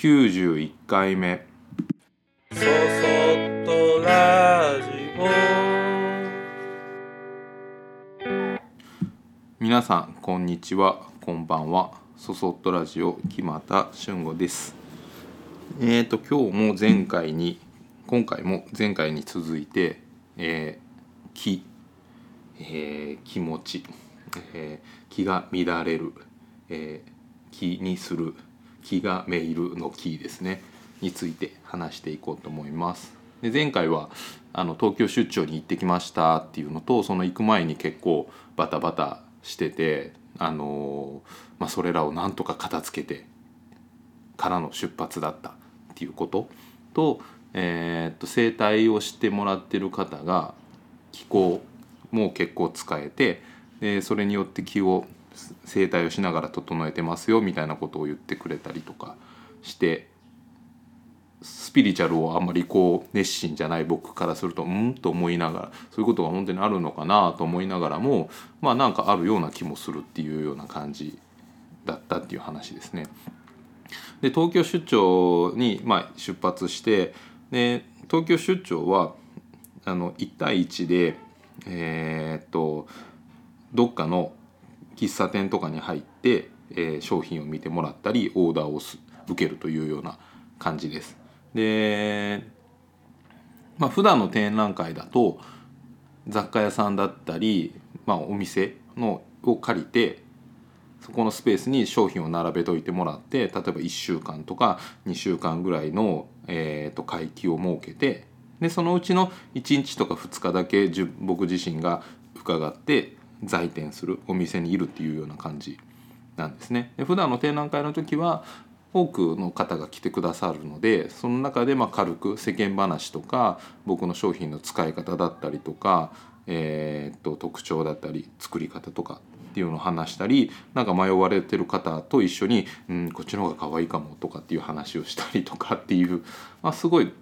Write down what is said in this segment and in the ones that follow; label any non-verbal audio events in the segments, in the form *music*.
91回目。そそっとラジ皆さんこんにちは。こんばんは。そそっとラジオ木又俊吾です。えーと今日も前回に今回も前回に続いて、えー、気、えー、気持ち、えー、気が乱れる、えー、気にする。気がめいるの気ですね。について話していこうと思います。で前回はあの東京出張に行ってきましたっていうのとその行く前に結構バタバタしててあのまあ、それらをなんとか片付けてからの出発だったっていうことと,、えー、っと整体をしてもらってる方が気候も結構使えてでそれによって気を整体をしながら整えてますよみたいなことを言ってくれたりとかしてスピリチュアルをあんまりこう熱心じゃない僕からするとうん？と思いながらそういうことが本当にあるのかなと思いながらもまあなんかあるような気もするっていうような感じだったっていう話ですね。で東京出張にま出発してで東京出張はあの1対1でえー、っとどっかの喫茶店とかに入って、えー、商品を見てもらったりオーダーを受けるというような感じです。でまあ普段の展覧会だと雑貨屋さんだったり、まあ、お店のを借りてそこのスペースに商品を並べといてもらって例えば1週間とか2週間ぐらいの、えー、と会期を設けてでそのうちの1日とか2日だけ僕自身が伺って在店するお店にいるっていうような感じなんですね。で普段の展覧会の時は多くの方が来てくださるのでその中でま軽く世間話とか僕の商品の使い方だったりとか、えー、っと特徴だったり作り方とかっていうのを話したりなんか迷われてる方と一緒に、うん、こっちの方が可愛いかもとかっていう話をしたりとかっていう、まあ、すごい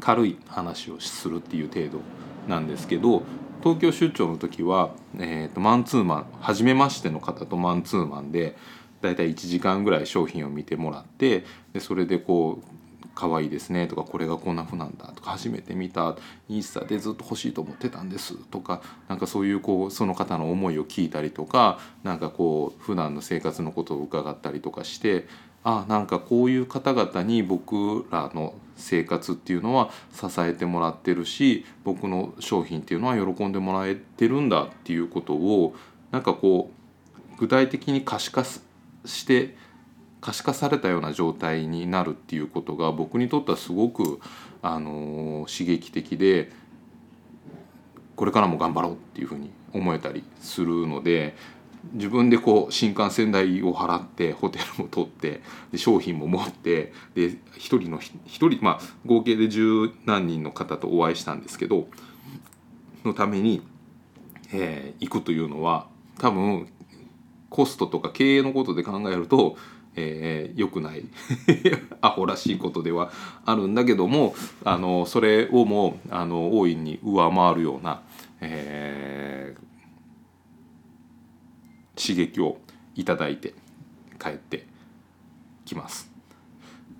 軽い話をするっていう程度なんですけど東京出張の時は、えー、とマンツーマン初めましての方とマンツーマンで。大体1時間ぐらい商品を見てもらってでそれでこう可愛いですねとかこれがこんな風なんだとか初めて見たインスタでずっと欲しいと思ってたんですとかなんかそういうこうその方の思いを聞いたりとかなんかこう普段の生活のことを伺ったりとかしてあなんかこういう方々に僕らの生活っていうのは支えてもらってるし僕の商品っていうのは喜んでもらえてるんだっていうことをなんかこう具体的に可視化して可視化されたような状態になるっていうことが僕にとってはすごく、あの刺激的でこれからも頑張ろうっていうふうに思えたりするので自分でこう新幹線代を払ってホテルも取ってで商品も持ってで1人の1人まあ合計で十何人の方とお会いしたんですけどのために、えー、行くというのは多分コストとか経営のことで考えるとえー、良くない。*laughs* アホらしいことではあるんだけどもあのそれをもあの大いに上回るような、えー、刺激をいただいて帰ってきます。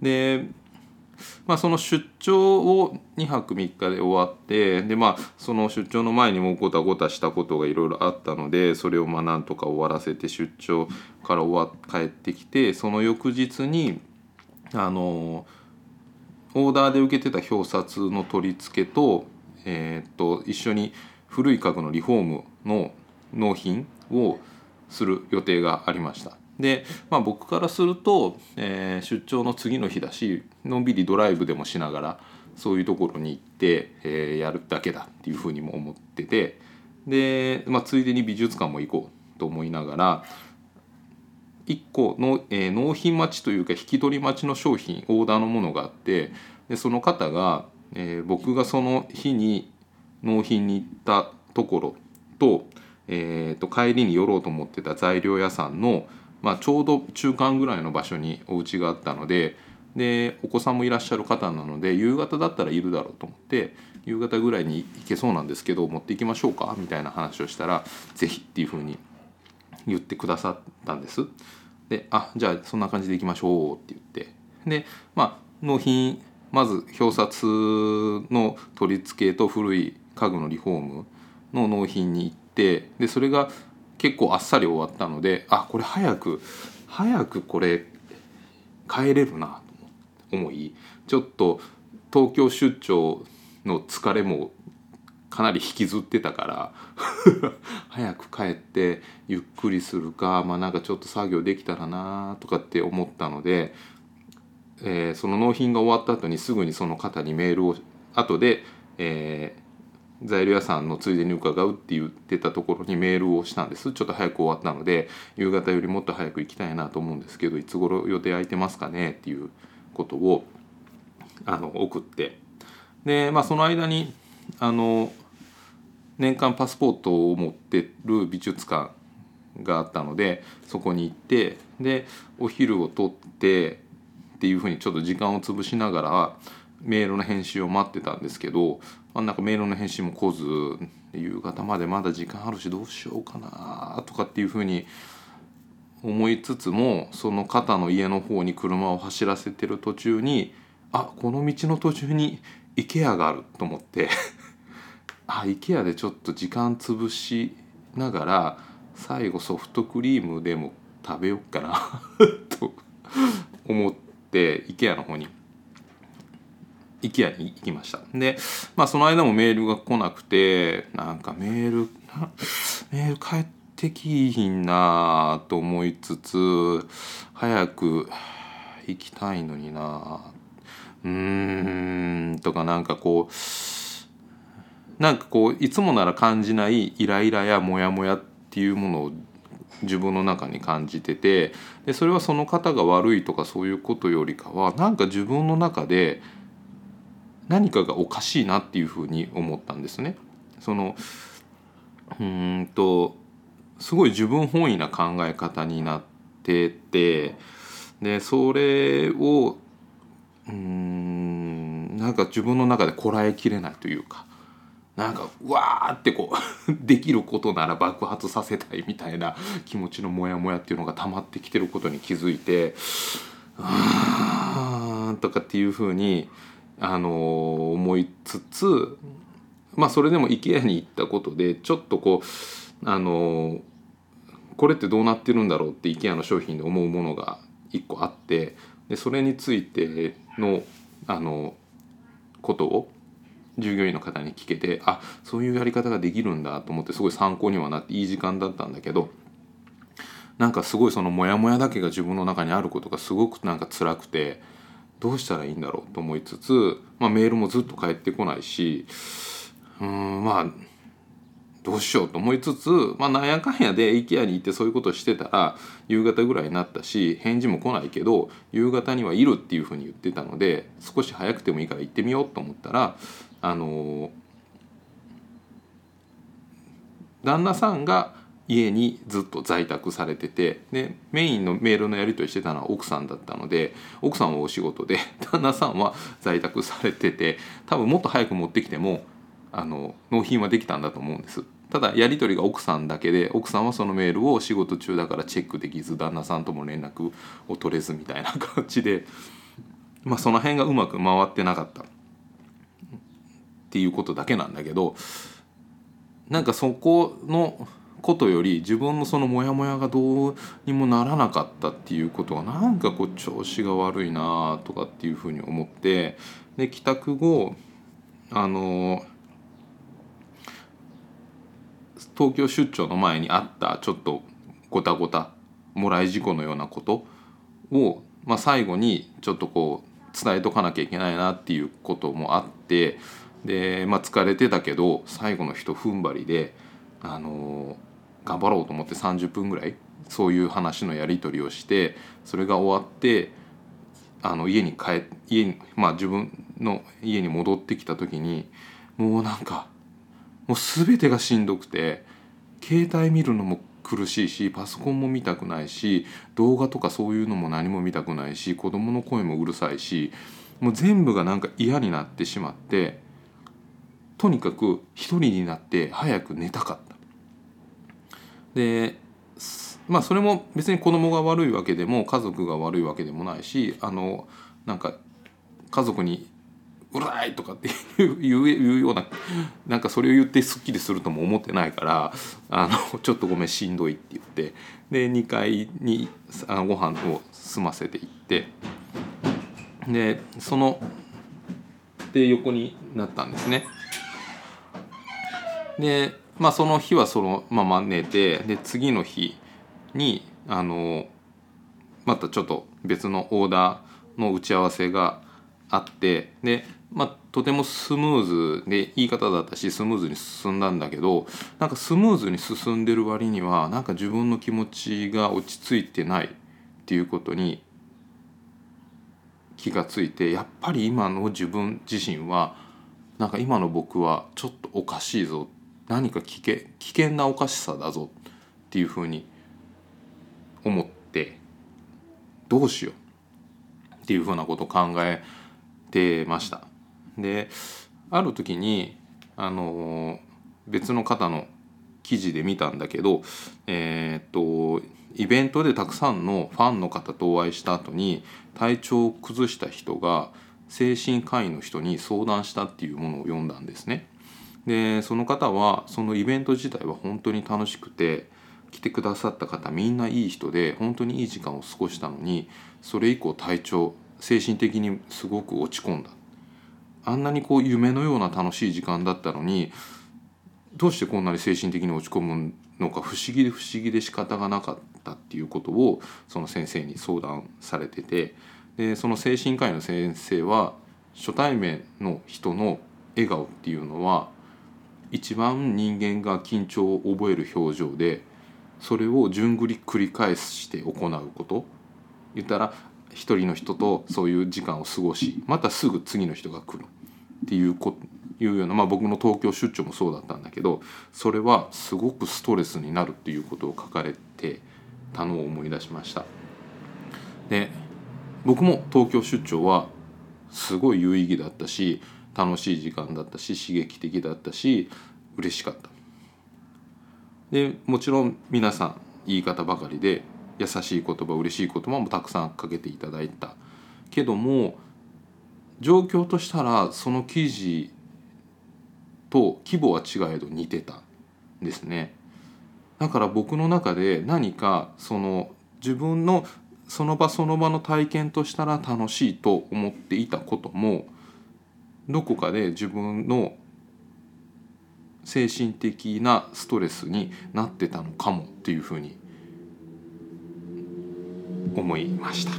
でまあ、その出張を2泊3日で終わってで、まあ、その出張の前にもごたごたしたことがいろいろあったのでそれをまあなんとか終わらせて出張から終わ帰ってきてその翌日にあのオーダーで受けてた表札の取り付けと,、えー、っと一緒に古い家具のリフォームの納品をする予定がありました。で、まあ、僕からすると、えー、出張の次の日だしのんびりドライブでもしながらそういうところに行って、えー、やるだけだっていうふうにも思っててで、まあ、ついでに美術館も行こうと思いながら1個の、えー、納品待ちというか引き取り待ちの商品オーダーのものがあってでその方が、えー、僕がその日に納品に行ったところと,、えーと帰りに寄ろうと思ってた材料屋さんのまあ、ちょうど中間ぐらいの場所にお家があったのででお子さんもいらっしゃる方なので夕方だったらいるだろうと思って夕方ぐらいに行けそうなんですけど持っていきましょうかみたいな話をしたら是非っていうふうに言ってくださったんです。で「あじゃあそんな感じで行きましょう」って言ってでまあ納品まず表札の取り付けと古い家具のリフォームの納品に行ってでそれが結構あっさり終わったのであこれ早く早くこれ帰れるなと思いちょっと東京出張の疲れもかなり引きずってたから *laughs* 早く帰ってゆっくりするかまあなんかちょっと作業できたらなとかって思ったので、えーその納品が終わった後にすぐにその方にメールを後で、えー材料屋さんのついでに伺うって言ってたところにメールをしたんです。ちょっと早く終わったので夕方よりもっと早く行きたいなと思うんですけどいつ頃予定空いてますかねっていうことをあの送って。でまあその間にあの年間パスポートを持ってる美術館があったのでそこに行ってでお昼を取ってっていうふうにちょっと時間を潰しながらメールの返信を待ってたんですけど、あ、なんかメールの返信も来ず夕方までまだ時間あるしどうしようかなとかっていうふうに思いつつもその方の家の方に車を走らせてる途中にあこの道の途中に IKEA があると思って *laughs* あ IKEA でちょっと時間潰しながら最後ソフトクリームでも食べよっかな *laughs* と思って IKEA の方に IKEA に行きました。でまあその間もメールが来なくてなんかメールメール返ってきひんなと思いつつ早く行きたいのにな。うーんとかなんかこうなんかこういつもなら感じないイライラやモヤモヤっていうものを自分の中に感じててでそれはその方が悪いとかそういうことよりかはなんか自分の中で何かがおかしいなっていうふうに思ったんですね。そのうんとすごい自分本位な考え方になっててでそれをうんなんか自分の中でこらえきれないというかなんかうわーってこう *laughs* できることなら爆発させたいみたいな気持ちのモヤモヤっていうのが溜まってきてることに気づいてあーとかっていうふうにあの思いつつまあそれでも IKEA に行ったことでちょっとこうあのこれってどうなってるんだろうって IKEA の商品で思うものが一個あってでそれについてのあのことを従業員の方に聞けてあそういうやり方ができるんだと思ってすごい参考にはなっていい時間だったんだけどなんかすごいそのモヤモヤだけが自分の中にあることがすごくなんか辛くてどうしたらいいんだろうと思いつつ、まあ、メールもずっと返ってこないしうんまあどうしようと思いつつ、まあ、なんやかんやで IKEA に行ってそういうことしてたら夕方ぐらいになったし返事も来ないけど夕方にはいるっていうふうに言ってたので少し早くてもいいから行ってみようと思ったらあの旦那さんが家にずっと在宅されててでメインのメールのやり取りしてたのは奥さんだったので奥さんはお仕事で *laughs* 旦那さんは在宅されてて多分もっと早く持ってきてもあの納品はできたんだと思うんです。ただやり取りが奥さんだけで奥さんはそのメールを仕事中だからチェックできず旦那さんとも連絡を取れずみたいな感じで *laughs* まあその辺がうまく回ってなかった。っていうことだけなんだけどなんかそこのことより自分のそのモヤモヤがどうにもならなかったっていうことがなんかこう調子が悪いなとかっていうふうに思ってで帰宅後あの東京出張の前にあったちょっとごたごたもらい事故のようなことを、まあ、最後にちょっとこう伝えとかなきゃいけないなっていうこともあってで、まあ、疲れてたけど最後の一踏ん張りで、あの頑張ろうと思って30分ぐらいそういう話のやり取りをしてそれが終わってあの家に帰家にまあ自分の家に戻ってきた時にもうなんかもう全てがしんどくて携帯見るのも苦しいしパソコンも見たくないし動画とかそういうのも何も見たくないし子供の声もうるさいしもう全部がなんか嫌になってしまってとにかく一人になって早く寝たかった。でまあそれも別に子供が悪いわけでも家族が悪いわけでもないしあのなんか家族に「うるさい!」とかってい *laughs* う言う言うようななんかそれを言ってすっきりするとも思ってないから「あのちょっとごめんしんどい」って言ってで2階にあご飯を済ませていってでそので横になったんですね。でまあその日はそのまま寝てで次の日にあのまたちょっと別のオーダーの打ち合わせがあってで、まあ、とてもスムーズで言い方だったしスムーズに進んだんだけどなんかスムーズに進んでる割にはなんか自分の気持ちが落ち着いてないっていうことに気がついてやっぱり今の自分自身はなんか今の僕はちょっとおかしいぞ何か危険危険なおかしさだぞっていうふうに思ってどうしようっていうふうなことを考えてました。である時にあの別の方の記事で見たんだけどえー、っとイベントでたくさんのファンの方とお会いした後に体調を崩した人が精神科医の人に相談したっていうものを読んだんですね。でその方はそのイベント自体は本当に楽しくて来てくださった方みんないい人で本当にいい時間を過ごしたのにそれ以降体調精神的にすごく落ち込んだ。あんなにこう夢のような楽しい時間だったのにどうしてこんなに精神的に落ち込むのか不思議で不思議で仕方がなかったっていうことをその先生に相談されててでその精神科医の先生は初対面の人の笑顔っていうのは一番人間が緊張を覚える表情でそれを順繰り繰り返して行うこと言ったら一人の人とそういう時間を過ごしまたすぐ次の人が来るっていうこいうような、まあ、僕の東京出張もそうだったんだけどそれはすごくストレスになるっていうことを書かれてたのを思い出しました。で僕も東京出張はすごい有意義だったし楽しい時間だったし刺激的だったし嬉しかった。でもちろん皆さん言い方ばかりで優しい言葉嬉しい言葉もたくさんかけていただいた。けども状況としたらその記事と規模は違えど似てたんですね。だから僕の中で何かその自分のその場その場の体験としたら楽しいと思っていたこともどこかで自分の精神的なストレスになってたのかもっていうふうに思いました。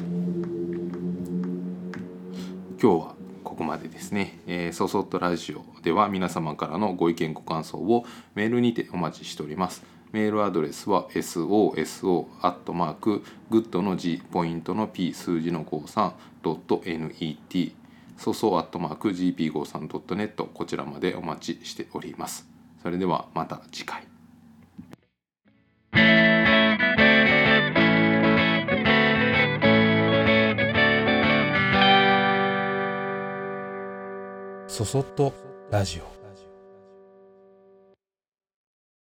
今日はここまでですね、えー、そそっとラジオでは皆様からのご意見ご感想をメールにてお待ちしております。メールアドレスは soso アットマークグッドの G ポイントの P 数字の 53.net そそアットマーク gp53.net こちらまでお待ちしております。それではまた次回。そそっとラジオ。